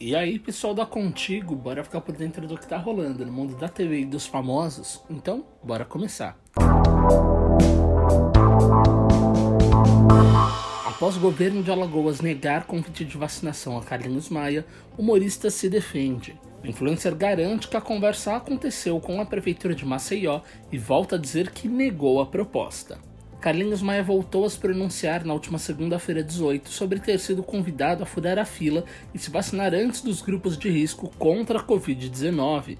E aí, pessoal da Contigo, bora ficar por dentro do que tá rolando no mundo da TV e dos famosos? Então, bora começar. Após o governo de Alagoas negar convite de vacinação a Carlinhos Maia, humorista se defende. O influencer garante que a conversa aconteceu com a prefeitura de Maceió e volta a dizer que negou a proposta. Carlinhos Maia voltou a se pronunciar na última segunda-feira 18 sobre ter sido convidado a furar a fila e se vacinar antes dos grupos de risco contra a Covid-19.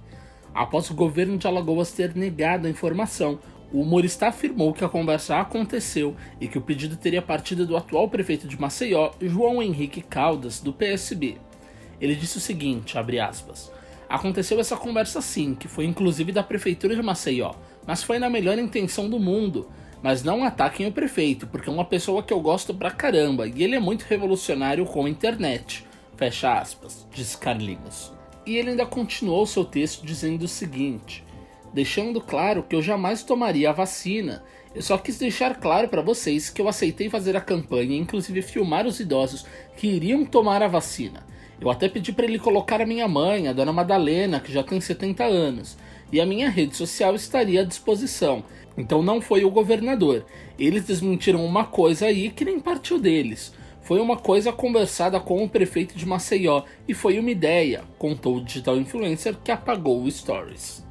Após o governo de Alagoas ter negado a informação, o humorista afirmou que a conversa aconteceu e que o pedido teria partido do atual prefeito de Maceió, João Henrique Caldas, do PSB. Ele disse o seguinte, aspas, Aconteceu essa conversa sim, que foi inclusive da prefeitura de Maceió, mas foi na melhor intenção do mundo. Mas não ataquem o prefeito, porque é uma pessoa que eu gosto pra caramba e ele é muito revolucionário com a internet. Fecha aspas, disse Carlinhos. E ele ainda continuou seu texto dizendo o seguinte: deixando claro que eu jamais tomaria a vacina. Eu só quis deixar claro para vocês que eu aceitei fazer a campanha inclusive filmar os idosos que iriam tomar a vacina. Eu até pedi para ele colocar a minha mãe, a dona Madalena, que já tem 70 anos, e a minha rede social estaria à disposição. Então não foi o governador. Eles desmentiram uma coisa aí que nem partiu deles. Foi uma coisa conversada com o prefeito de Maceió e foi uma ideia, contou o digital influencer que apagou o stories.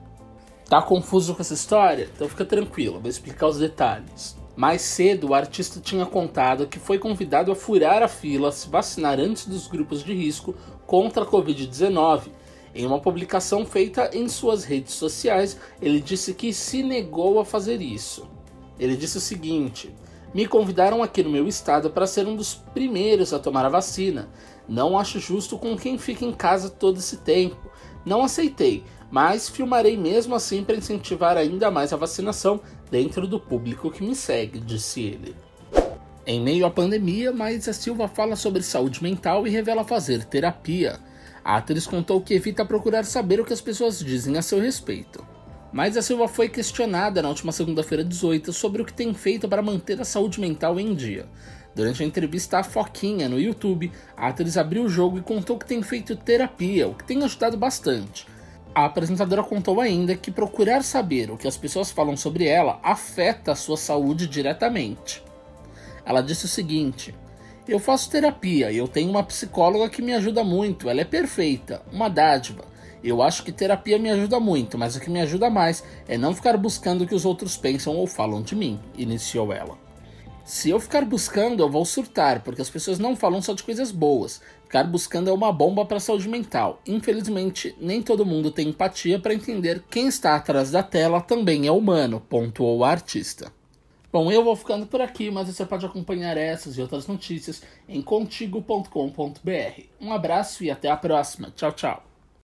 Tá confuso com essa história? Então fica tranquilo, vou explicar os detalhes. Mais cedo, o artista tinha contado que foi convidado a furar a fila, se vacinar antes dos grupos de risco contra a Covid-19 em uma publicação feita em suas redes sociais, ele disse que se negou a fazer isso. Ele disse o seguinte: Me convidaram aqui no meu estado para ser um dos primeiros a tomar a vacina. Não acho justo com quem fica em casa todo esse tempo. Não aceitei, mas filmarei mesmo assim para incentivar ainda mais a vacinação dentro do público que me segue, disse ele. Em meio à pandemia, Maísa Silva fala sobre saúde mental e revela fazer terapia. A atriz contou que evita procurar saber o que as pessoas dizem a seu respeito. Mas a Silva foi questionada na última segunda-feira 18 sobre o que tem feito para manter a saúde mental em dia. Durante a entrevista à Foquinha no YouTube, a atriz abriu o jogo e contou que tem feito terapia, o que tem ajudado bastante. A apresentadora contou ainda que procurar saber o que as pessoas falam sobre ela afeta a sua saúde diretamente. Ela disse o seguinte: eu faço terapia e eu tenho uma psicóloga que me ajuda muito, ela é perfeita, uma dádiva. Eu acho que terapia me ajuda muito, mas o que me ajuda mais é não ficar buscando o que os outros pensam ou falam de mim, iniciou ela. Se eu ficar buscando, eu vou surtar, porque as pessoas não falam só de coisas boas. Ficar buscando é uma bomba para a saúde mental. Infelizmente, nem todo mundo tem empatia para entender quem está atrás da tela também é humano, pontuou o artista. Bom, eu vou ficando por aqui, mas você pode acompanhar essas e outras notícias em contigo.com.br. Um abraço e até a próxima. Tchau, tchau.